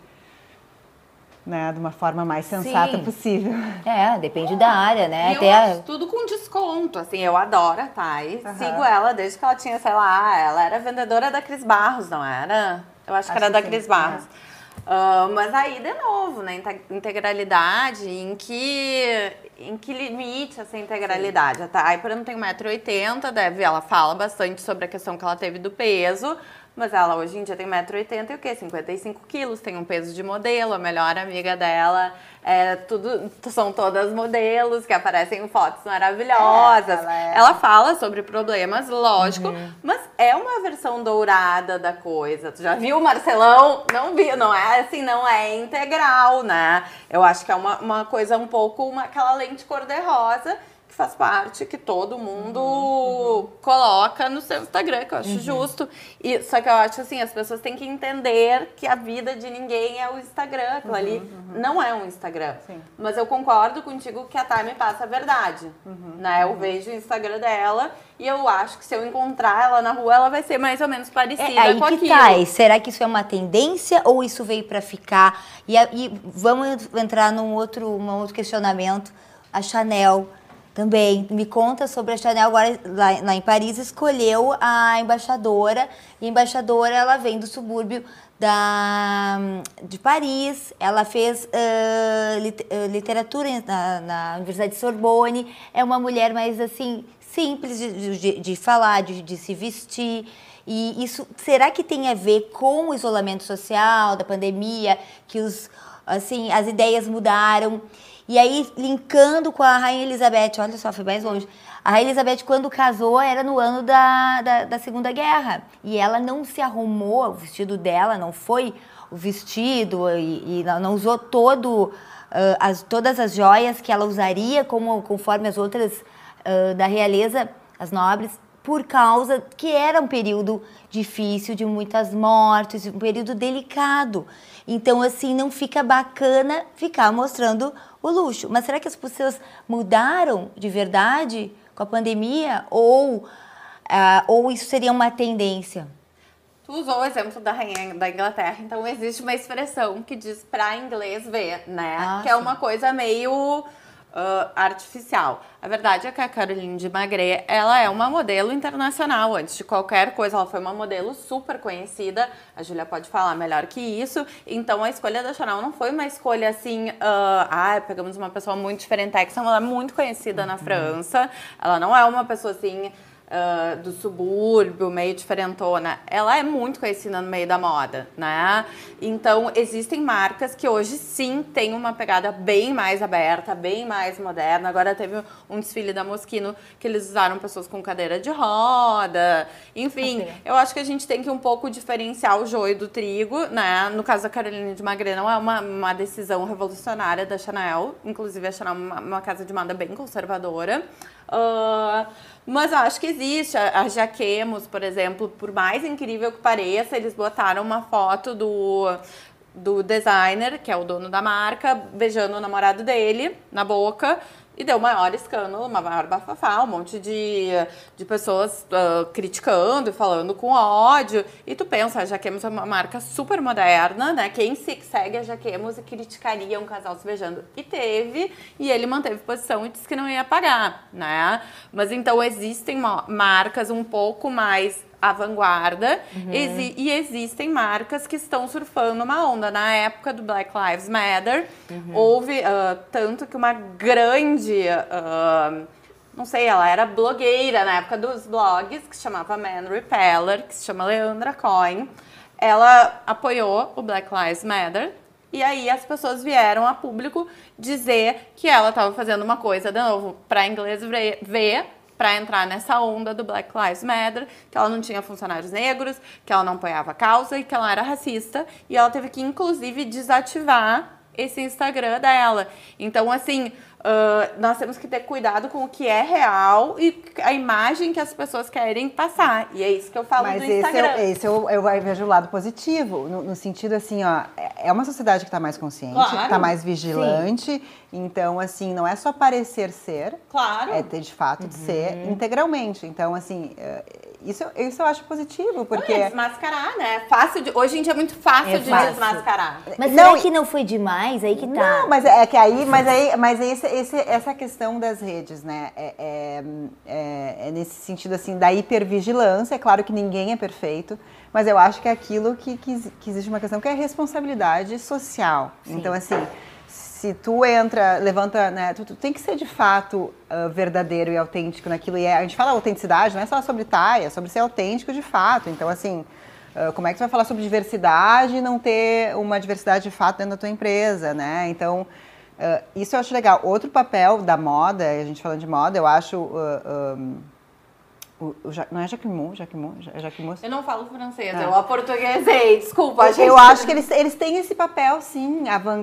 né, de uma forma mais sensata Sim. possível. É, depende da área, né? E Até eu acho tudo com desconto, assim, eu adoro a Thay, uhum. sigo ela desde que ela tinha, sei lá, ela era vendedora da Cris Barros, não era? Eu acho, acho que era da Cris Barros. É. Uh, mas aí, de novo, né, integralidade, em que, em que limite essa integralidade? Sim. A por exemplo, tem 1,80m, deve, ela fala bastante sobre a questão que ela teve do peso, mas ela hoje em dia tem 1,80m e o quê? 55 quilos, tem um peso de modelo, a melhor amiga dela é tudo, são todas modelos que aparecem em fotos maravilhosas. É, ela, é... ela, fala sobre problemas, lógico, uhum. mas é uma versão dourada da coisa. Tu já viu o Marcelão? Não viu, não é assim, não é integral, né? Eu acho que é uma, uma coisa um pouco, uma, aquela lente cor-de-rosa que faz parte, que todo mundo uhum, uhum. coloca no seu Instagram, que eu acho uhum. justo. E, só que eu acho assim, as pessoas têm que entender que a vida de ninguém é o Instagram. Aquilo ali uhum, uhum. não é um Instagram. Sim. Mas eu concordo contigo que a Thay me passa a verdade. Uhum, né? Eu vejo o Instagram dela e eu acho que se eu encontrar ela na rua, ela vai ser mais ou menos parecida é, aí com que aquilo. Tá. E será que isso é uma tendência ou isso veio para ficar? E, e vamos entrar num outro, um outro questionamento. A Chanel também me conta sobre a Chanel agora lá, lá, em Paris escolheu a embaixadora e a embaixadora ela vem do subúrbio da de Paris ela fez uh, lit, uh, literatura na, na, Universidade de Sorbonne é uma mulher mais assim simples de, de, de falar de, de se vestir e isso será que tem a ver com o isolamento social da pandemia que os assim as ideias mudaram e aí, linkando com a Rainha Elizabeth, olha só, foi mais longe. A Rainha Elizabeth, quando casou, era no ano da, da, da Segunda Guerra. E ela não se arrumou, o vestido dela não foi o vestido, e, e não usou todo, uh, as, todas as joias que ela usaria, como conforme as outras uh, da realeza, as nobres, por causa que era um período difícil, de muitas mortes, um período delicado. Então, assim, não fica bacana ficar mostrando o luxo. Mas será que as pessoas mudaram de verdade com a pandemia? Ou, uh, ou isso seria uma tendência? Tu usou o exemplo da rainha da Inglaterra, então existe uma expressão que diz para inglês ver, né? Ah, que sim. é uma coisa meio uh, artificial. A verdade é que a Caroline de Magret, ela é uma modelo internacional. Antes de qualquer coisa, ela foi uma modelo super conhecida. A Julia pode falar melhor que isso. Então, a escolha da Chanel não foi uma escolha assim, uh, ah, pegamos uma pessoa muito diferente. Ela é muito conhecida na uhum. França. Ela não é uma pessoa assim uh, do subúrbio, meio diferentona, ela é muito conhecida no meio da moda, né? Então, existem marcas que hoje sim têm uma pegada bem mais aberta, bem mais moderna. Agora teve um desfile da Moschino que eles usaram pessoas com cadeira de roda. Enfim, okay. eu acho que a gente tem que um pouco diferenciar o joio do trigo, né? No caso da Carolina de Magre, não é uma, uma decisão revolucionária da Chanel. Inclusive, a Chanel é uma, uma casa de moda bem conservadora. Uh, mas acho que existe. A, a Jaquemos, por exemplo, por mais incrível que pareça, eles botaram uma foto do, do designer, que é o dono da marca, beijando o namorado dele na boca. E deu maior escândalo, maior bafafá, um monte de, de pessoas uh, criticando e falando com ódio. E tu pensa, a Jaquemos é uma marca super moderna, né? Quem se segue a Jaquemos criticaria um casal se beijando. E teve, e ele manteve posição e disse que não ia pagar, né? Mas então existem marcas um pouco mais à vanguarda uhum. Exi e existem marcas que estão surfando uma onda. Na época do Black Lives Matter, uhum. houve uh, tanto que uma grande. Uh, não sei, ela era blogueira na época dos blogs, que se chamava Man Repeller, que se chama Leandra Cohen. Ela apoiou o Black Lives Matter, e aí as pessoas vieram a público dizer que ela estava fazendo uma coisa, de novo, para inglês ver, para entrar nessa onda do Black Lives Matter, que ela não tinha funcionários negros, que ela não apoiava a causa e que ela era racista. E ela teve que, inclusive, desativar esse Instagram dela. Então, assim, Uh, nós temos que ter cuidado com o que é real e a imagem que as pessoas querem passar. E é isso que eu falo Mas do esse Instagram. É, esse eu, eu, vejo o lado positivo, no, no sentido assim, ó, é, é uma sociedade que está mais consciente, claro. que está mais vigilante. Sim. Então, assim, não é só parecer ser, claro. é ter de fato de ser uhum. integralmente. Então, assim, é, isso, isso eu acho positivo, porque... Não, é desmascarar, né? Fácil de, hoje em dia é muito fácil é de fácil. desmascarar. Mas não, será que não foi demais? Aí que tá. Não, mas é que aí, mas aí, mas esse, esse, essa questão das redes, né? É, é, é, é, nesse sentido, assim, da hipervigilância. É claro que ninguém é perfeito, mas eu acho que é aquilo que, que, que existe uma questão que é responsabilidade social. Sim. Então, assim se tu entra, levanta, né, tu, tu tem que ser de fato uh, verdadeiro e autêntico naquilo. E é, a gente fala autenticidade, não é só sobre taia, é sobre ser autêntico de fato. Então, assim, uh, como é que tu vai falar sobre diversidade e não ter uma diversidade de fato dentro da tua empresa, né? Então, uh, isso eu acho legal. Outro papel da moda, a gente falando de moda, eu acho... Um, o, o, não é Jacquemont? Jacquemont? Jacquemont? Eu não falo francês, ah. eu aportuguesei, desculpa. Eu, eu acho que eles, eles têm esse papel, sim, avant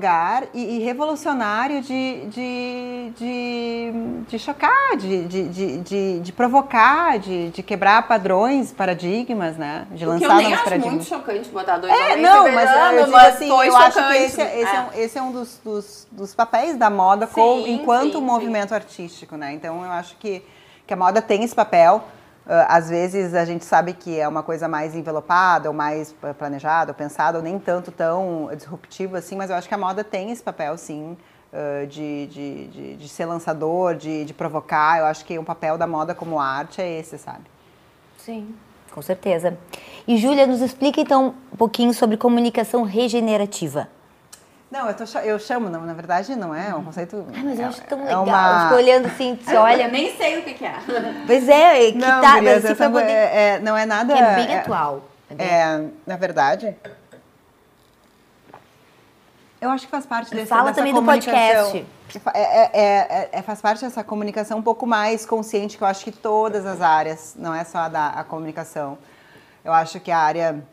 e, e, revolucionário de, de, de, de chocar, de, de, de, de, provocar, de, de quebrar padrões, paradigmas, né? De lançar novos paradigmas. Eu acho muito chocante botar dois é, homens não, mas eu, digo assim, eu acho que esse, é, esse é. é, um, esse é um dos, dos, dos papéis da moda sim, com, enquanto sim, movimento sim. artístico, né? Então eu acho que, que a moda tem esse papel. Uh, às vezes a gente sabe que é uma coisa mais envelopada, ou mais planejada, ou pensada, ou nem tanto tão disruptiva assim, mas eu acho que a moda tem esse papel, sim, uh, de, de, de, de, ser lançador, de, de provocar. Eu acho que o papel da moda como arte é esse, sabe? Sim, com certeza. E Júlia, nos explica então um pouquinho sobre comunicação regenerativa. Não, eu, tô, eu chamo, não, na verdade não é, é um conceito. Ai, mas eu acho tão é legal. Uma... Fico olhando assim, *laughs* você olha. Eu nem sei o que, que é. Pois é, que não, tá. Gurias, mas, assim, poder... é, é, não é nada. Que é bem é, atual. É, na verdade. Eu acho que faz parte desse, Fala dessa também do podcast. É, é, é, é, faz parte dessa comunicação um pouco mais consciente, que eu acho que todas as áreas, não é só a da a comunicação. Eu acho que a área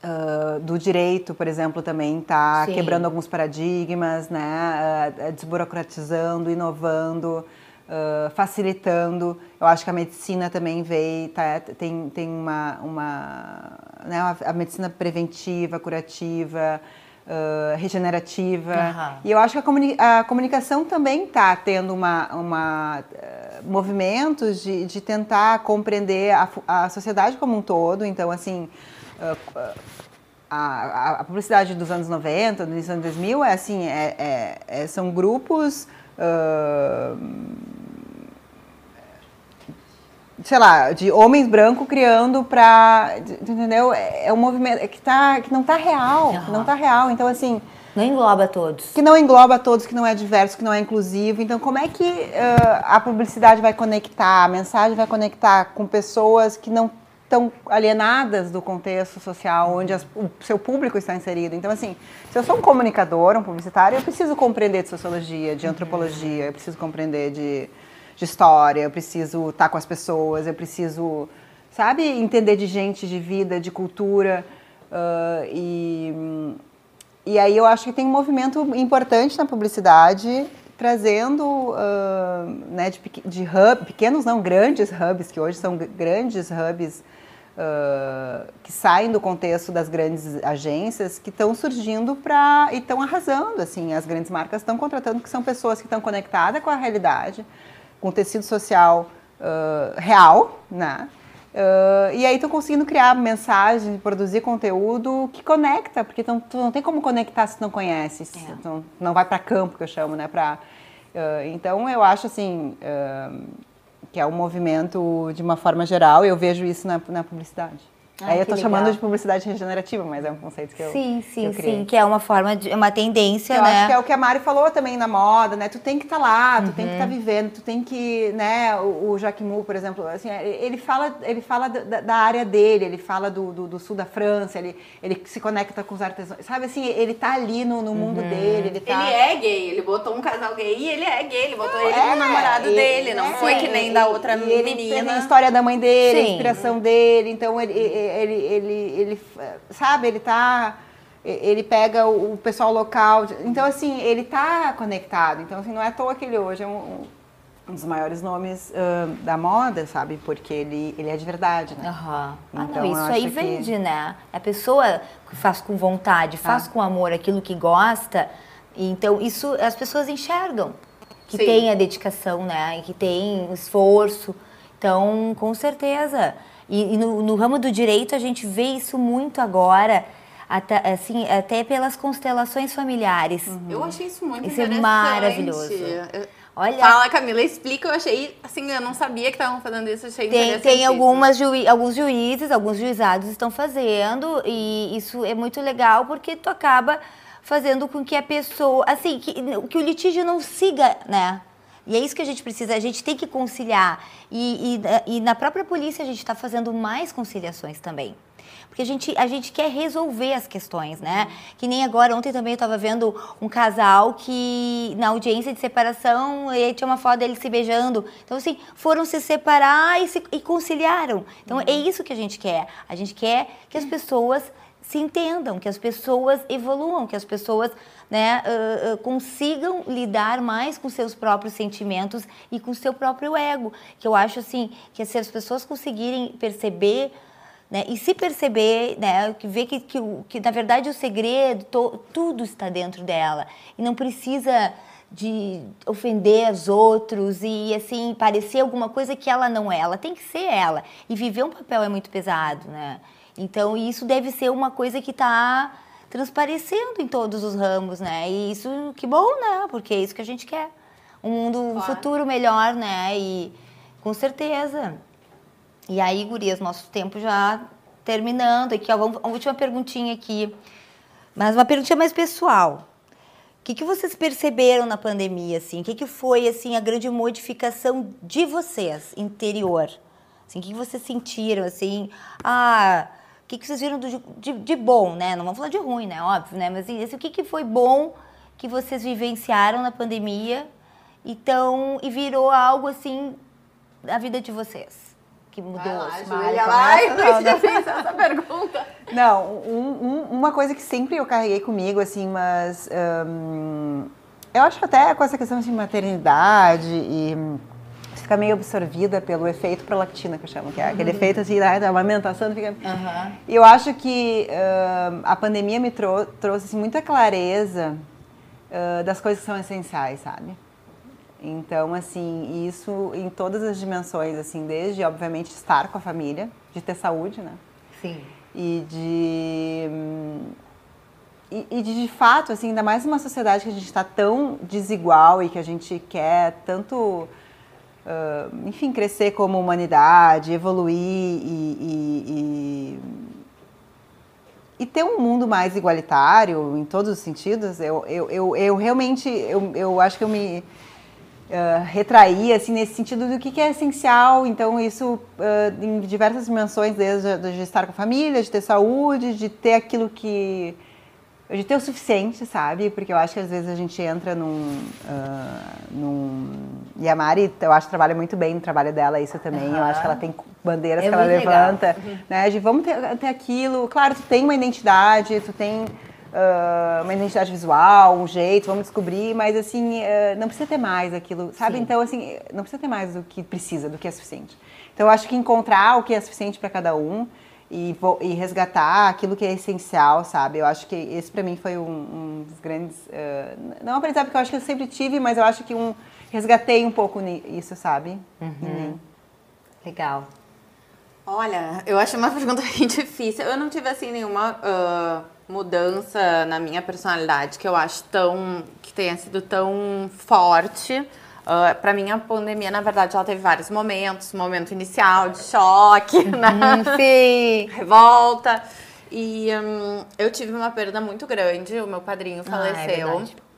Uh, do direito, por exemplo, também está quebrando alguns paradigmas, né? Uh, desburocratizando, inovando, uh, facilitando. Eu acho que a medicina também veio, tá, tem, tem uma, uma né? a medicina preventiva, curativa, regenerativa. Uhum. E eu acho que a, comuni a comunicação também está tendo uma, uma movimentos de, de tentar compreender a, a sociedade como um todo. Então, assim, a, a, publicidade dos anos 90, dos anos 2000, é assim, é, é, é são grupos, uh, sei lá, de homens brancos criando para, entendeu? É, é um movimento que, tá, que não está real, uhum. não está real. Então, assim... Não engloba todos. Que não engloba todos, que não é diverso, que não é inclusivo. Então, como é que uh, a publicidade vai conectar, a mensagem vai conectar com pessoas que não estão alienadas do contexto social onde as, o seu público está inserido. Então, assim, se eu sou um comunicador, um publicitário, eu preciso compreender de sociologia, de antropologia, eu preciso compreender de, de história, eu preciso estar com as pessoas, eu preciso, sabe, entender de gente, de vida, de cultura. Uh, e, e aí eu acho que tem um movimento importante na publicidade trazendo uh, né, de, de hub, pequenos não, grandes hubs, que hoje são grandes hubs uh, que saem do contexto das grandes agências que estão surgindo para e estão arrasando assim as grandes marcas estão contratando que são pessoas que estão conectadas com a realidade com o tecido social uh, real né Uh, e aí estão conseguindo criar mensagem, produzir conteúdo que conecta, porque tu não tem como conectar se não conhece, é. tu não vai para campo, que eu chamo, né? Pra, uh, então eu acho assim uh, que é um movimento de uma forma geral, eu vejo isso na, na publicidade. Ah, Aí eu estou chamando de publicidade regenerativa, mas é um conceito que eu Sim, sim, que eu sim, que é uma forma de uma tendência, eu né? acho que é o que a Mari falou também na moda, né? Tu tem que estar tá lá, tu uhum. tem que estar tá vivendo, tu tem que, né? O, o Jacques Mou, por exemplo, assim, ele fala, ele fala da, da área dele, ele fala do, do, do, sul da França, ele, ele se conecta com os artesãos, sabe assim? Ele tá ali no, no mundo uhum. dele, ele tá... Ele é gay, ele botou um casal gay e ele é gay, ele botou não, ele é, como namorado ele, dele, não é, foi que nem da outra menina. Ele tem a história da mãe dele, Sim. a inspiração dele, então ele, ele, ele ele, sabe, ele tá ele pega o, pessoal local. Então, assim, ele tá conectado. Então, assim, não é à toa que ele hoje é um, um dos maiores nomes uh, da moda, sabe? Porque ele, ele é de verdade, né? Uhum. Então, ah, não, isso aí vende, que... né? A pessoa faz com vontade, faz ah. com amor aquilo que gosta. Então, isso as pessoas enxergam. Que Sim. tem a dedicação, né? Que tem o esforço. Então, com certeza. E, e no, no, ramo do direito a gente vê isso muito agora, até, assim, até pelas constelações familiares. Uhum. Eu achei isso muito isso interessante. Isso é maravilhoso. Olha, Fala, Camila, explica. Eu achei, assim, eu não sabia que estavam fazendo isso. Achei tem, tem algumas juí alguns juízes, alguns juizados estão fazendo e isso é muito legal porque tu acaba fazendo com que a pessoa, assim, que, que o litígio não siga, né? E é isso que a gente precisa, a gente tem que conciliar. E, e, e na própria polícia a gente está fazendo mais conciliações também. Porque a gente, a gente quer resolver as questões, né? Que nem agora, ontem também eu estava vendo um casal que, na audiência de separação, e tinha uma foto deles se beijando. Então, assim, foram se separar e, se, e conciliaram. Então, uhum. é isso que a gente quer. A gente quer que as pessoas se entendam, que as pessoas evoluam, que as pessoas né, uh, uh, consigam lidar mais com seus próprios sentimentos e com seu próprio ego. Que eu acho assim que se as pessoas conseguirem perceber né, e se perceber, né, que ver que, que, que na verdade o segredo, to, tudo está dentro dela e não precisa de ofender os outros e assim parecer alguma coisa que ela não é. Ela tem que ser ela e viver um papel é muito pesado, né? Então isso deve ser uma coisa que está transparecendo em todos os ramos, né? E isso, que bom, né? Porque é isso que a gente quer. Um mundo, um futuro melhor, né? E com certeza. E aí, gurias, nosso tempo já terminando aqui, ó, vamos, a última perguntinha aqui. Mas uma perguntinha mais pessoal. O que, que vocês perceberam na pandemia, assim? O que, que foi, assim, a grande modificação de vocês, interior? Assim, o que, que vocês sentiram, assim? Ah, que, que vocês viram do, de, de, bom, né? Não vamos falar de ruim, né? Óbvio, né? Mas assim, o que, que foi bom que vocês vivenciaram na pandemia então, e virou algo assim da vida de vocês? Que mudou? Vai lá, Júlia, vai, não, não. *laughs* essa pergunta. Não, um, um, uma coisa que sempre eu carreguei comigo, assim, mas... Um, eu acho até com essa questão de maternidade e fica meio absorvida pelo efeito prolactina, que eu chamo, que é aquele uhum. efeito assim, da amamentação. Fica... Uhum. Eu acho que uh, a pandemia me trou trouxe assim, muita clareza uh, das coisas que são essenciais, sabe? Então, assim, isso em todas as dimensões, assim, desde, obviamente, estar com a família, de ter saúde, né? Sim. E de... E, e de, de fato, assim, ainda mais numa sociedade que a gente está tão desigual e que a gente quer tanto uh, enfim, crescer como humanidade, evoluir e, e, e, e, ter um mundo mais igualitário em todos os sentidos, eu, eu, eu, eu realmente, eu, eu acho que eu me uh, retraí, assim, nesse sentido do que, que é essencial, então isso uh, em diversas dimensões, desde de estar com a família, de ter saúde, de ter aquilo que de ter o suficiente, sabe? Porque eu acho que às vezes a gente entra num. Uh, num... E a Mari, eu acho que trabalha muito bem no trabalho dela, isso também. Uhum. Eu acho que ela tem bandeiras é que ela levanta, uhum. né? De vamos ter, ter aquilo. Claro, tu tem uma identidade, tu tem. Uh, uma identidade visual, um jeito, vamos descobrir, mas assim, uh, não precisa ter mais aquilo, sabe? Sim. Então, assim, não precisa ter mais do que precisa, do que é suficiente. Então, eu acho que encontrar o que é suficiente para cada um e, e, resgatar aquilo que é essencial, sabe? Eu acho que esse para mim foi um, um, dos grandes. Uh, não aprendizado porque eu acho que eu sempre tive, mas eu acho que um resgatei um pouco isso, sabe? Uhum. Legal. Olha, eu acho uma *laughs* pergunta bem difícil. Eu não tive assim nenhuma uh, mudança na minha personalidade que eu acho tão que tenha sido tão forte. Uh, para mim, a pandemia, na verdade, ela teve vários momentos. Momento inicial de choque, *laughs* né? Sim. Revolta. E um, eu tive uma perda muito grande. O meu padrinho faleceu. Ah, é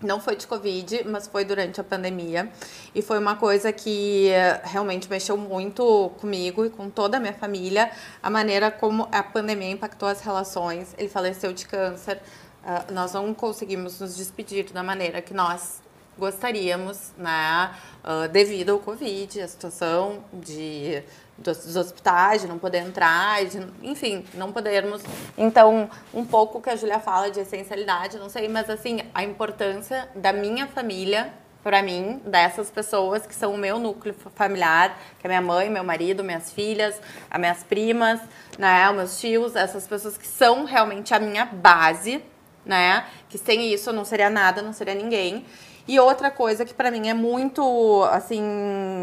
não foi de Covid, mas foi durante a pandemia. E foi uma coisa que eh, realmente mexeu muito comigo e com toda a minha família. A maneira como a pandemia impactou as relações. Ele faleceu de câncer. Uh, nós não conseguimos nos despedir da maneira que nós gostaríamos, né, uh, devido ao Covid, a situação de dos, hospitais, de não poder entrar, de, enfim, não podermos. Então, um pouco que a Júlia fala de essencialidade, não sei, mas assim, a importância da minha família para mim, dessas pessoas que são o meu núcleo familiar, que é minha mãe, meu marido, minhas filhas, as minhas primas, né, os meus tios, essas pessoas que são realmente a minha base, né, que sem isso eu não seria nada, não seria ninguém. E outra coisa que para mim é muito, assim,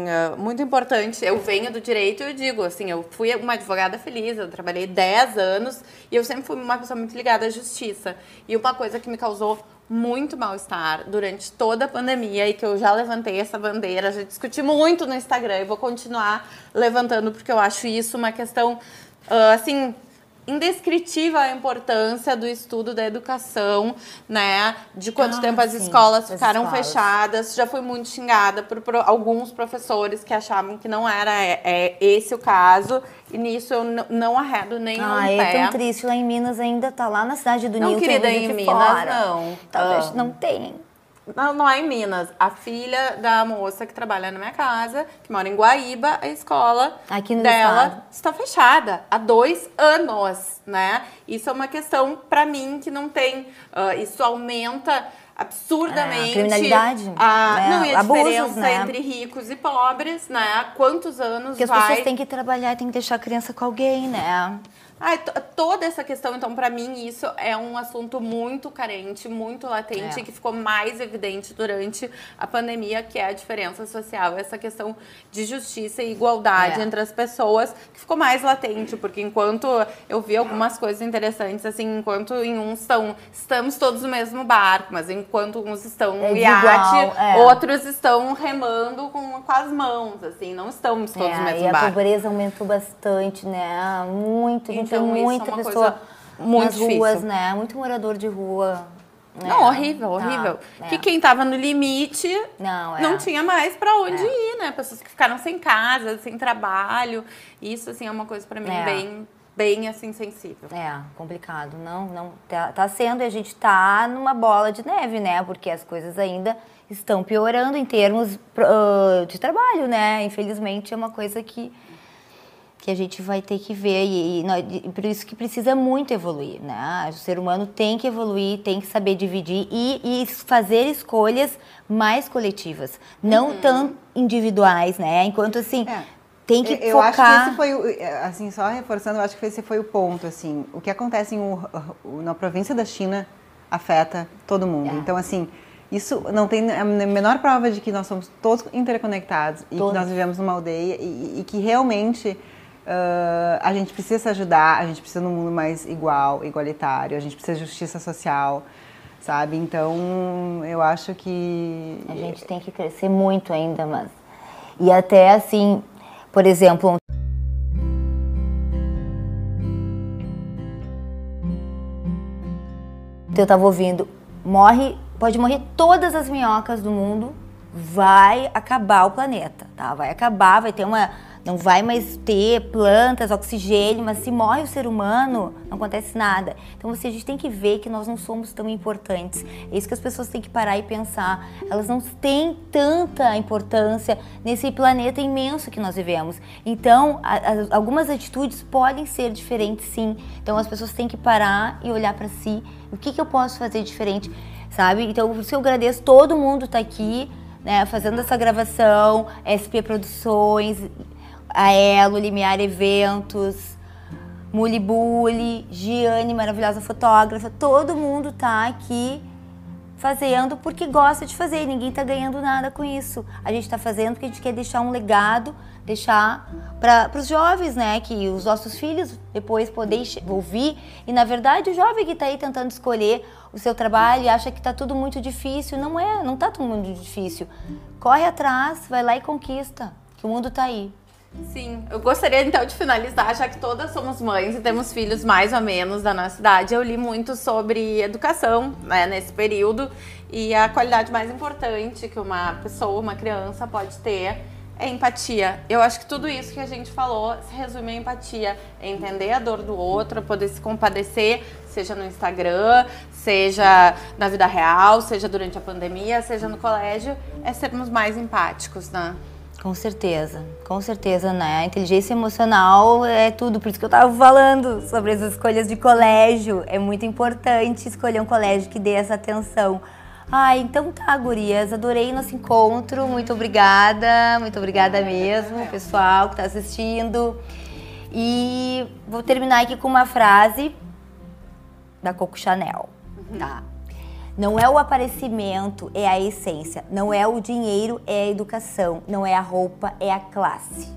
eh, muito importante, eu venho do direito e eu digo, assim, eu fui uma advogada feliz, eu trabalhei 10 anos e eu sempre fui uma pessoa muito ligada à justiça. E uma coisa que me causou muito mal-estar durante toda a pandemia e que eu já levantei essa bandeira, já discuti muito no Instagram e vou continuar levantando porque eu acho isso uma questão, uh, assim, indescritível a importância do estudo da educação, né? De quanto ah, tempo as sim, escolas ficaram escolas. fechadas. Já fui muito xingada por, por, alguns professores que achavam que não era é, é esse o caso. E nisso eu não arredo nem ah, um é tão triste. Lá em Minas ainda tá lá na cidade do não, Nilton. Não, querida, em Minas fora. não. Talvez ah. não tem. Não, não é em Minas. A filha da moça que trabalha na minha casa, que mora em Guaíba, a escola dela estado. está fechada há dois anos, né? Isso é uma questão para mim que não tem. Uh, isso aumenta absurdamente é, a criminalidade, a, né? não, e a Abusos, diferença né? entre ricos e pobres, né? Quantos anos Porque vai... as pessoas têm que trabalhar e têm que deixar a criança com alguém, né? Ah, toda essa questão, então, para mim, isso é um assunto muito carente, muito latente, é. que ficou mais evidente durante a pandemia, que é a diferença social, essa questão de justiça e igualdade é. entre as pessoas, que ficou mais latente, porque enquanto eu vi algumas coisas interessantes, assim, enquanto em uns estão, estamos todos no mesmo barco, mas enquanto uns estão no é iate, é. outros estão remando com, com as mãos, assim, não estamos todos no é, mesmo e barco. a pobreza aumentou bastante, né? Muito, gente então, tem muita é pessoa muito nas difícil. ruas, né? Muito morador de rua. Né? Não, horrível, horrível. Tá, que quem tava no limite não, é. não tinha mais para onde é. ir, né? Pessoas que ficaram sem casa, sem trabalho. Isso, assim, é uma coisa para mim é. bem bem assim sensível. É, complicado. Não, não tá, tá, sendo e a gente tá numa bola de neve, né? Porque as coisas ainda estão piorando em termos uh, de trabalho, né? Infelizmente é uma coisa que que a gente vai ter que ver e, e, e, por isso que precisa muito evoluir, né? O ser humano tem que evoluir, tem que saber dividir e, e fazer escolhas mais coletivas, não uhum. tão individuais, né? Enquanto assim é. tem que eu focar. Eu acho que esse foi, assim, só reforçando, eu acho que esse foi o ponto, assim, o que acontece em, na província da China afeta todo mundo. É. Então, assim, isso não tem a menor prova de que nós somos todos interconectados e todos. que nós vivemos numa aldeia e, e que realmente Uh, a gente precisa se ajudar, a gente precisa de um mundo mais igual, igualitário, a gente precisa de justiça social, sabe? Então, eu acho que. A gente tem que crescer muito ainda, mas. E até assim, por exemplo. Eu estava ouvindo, morre, pode morrer todas as minhocas do mundo, vai acabar o planeta, tá? Vai acabar, vai ter uma não vai mais ter plantas, oxigênio, mas se morre o ser humano, não acontece nada. Então assim, a gente tem que ver que nós não somos tão importantes. É isso que as pessoas têm que parar e pensar. Elas não têm tanta importância nesse planeta imenso que nós vivemos. Então, a, a, algumas atitudes podem ser diferentes sim. Então as pessoas têm que parar e olhar para si. O que, que eu posso fazer diferente? Sabe? Então, por isso eu agradeço todo mundo tá aqui, né, fazendo essa gravação, SP Produções, a Elo, Limiar Eventos, Muli Bully, Giane, maravilhosa fotógrafa, todo mundo tá aqui fazendo porque gosta de fazer ninguém tá ganhando nada com isso. A gente tá fazendo porque a gente quer deixar um legado, deixar para os jovens, né, que os nossos filhos depois poderem ouvir. E na verdade, o jovem que tá aí tentando escolher o seu trabalho e acha que tá tudo muito difícil, não é, não tá tudo muito difícil. Corre atrás, vai lá e conquista, que o mundo tá aí. Sim, eu gostaria então de finalizar, já que todas somos mães e temos filhos mais ou menos da nossa idade. Eu li muito sobre educação né, nesse período e a qualidade mais importante que uma pessoa, uma criança pode ter é empatia. Eu acho que tudo isso que a gente falou se resume a empatia, é entender a dor do outro, poder se compadecer, seja no Instagram, seja na vida real, seja durante a pandemia, seja no colégio, é sermos mais empáticos, né? Com certeza, com certeza, né? A inteligência emocional é tudo, por isso que eu tava falando sobre as escolhas de colégio. É muito importante escolher um colégio que dê essa atenção. Ah, então tá, gurias, adorei nosso encontro, muito obrigada, muito obrigada mesmo, pessoal que tá assistindo. E vou terminar aqui com uma frase da Coco Chanel, tá? Não é o aparecimento, é a essência. Não é o dinheiro, é a educação. Não é a roupa, é a classe.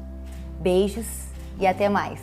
Beijos e até mais.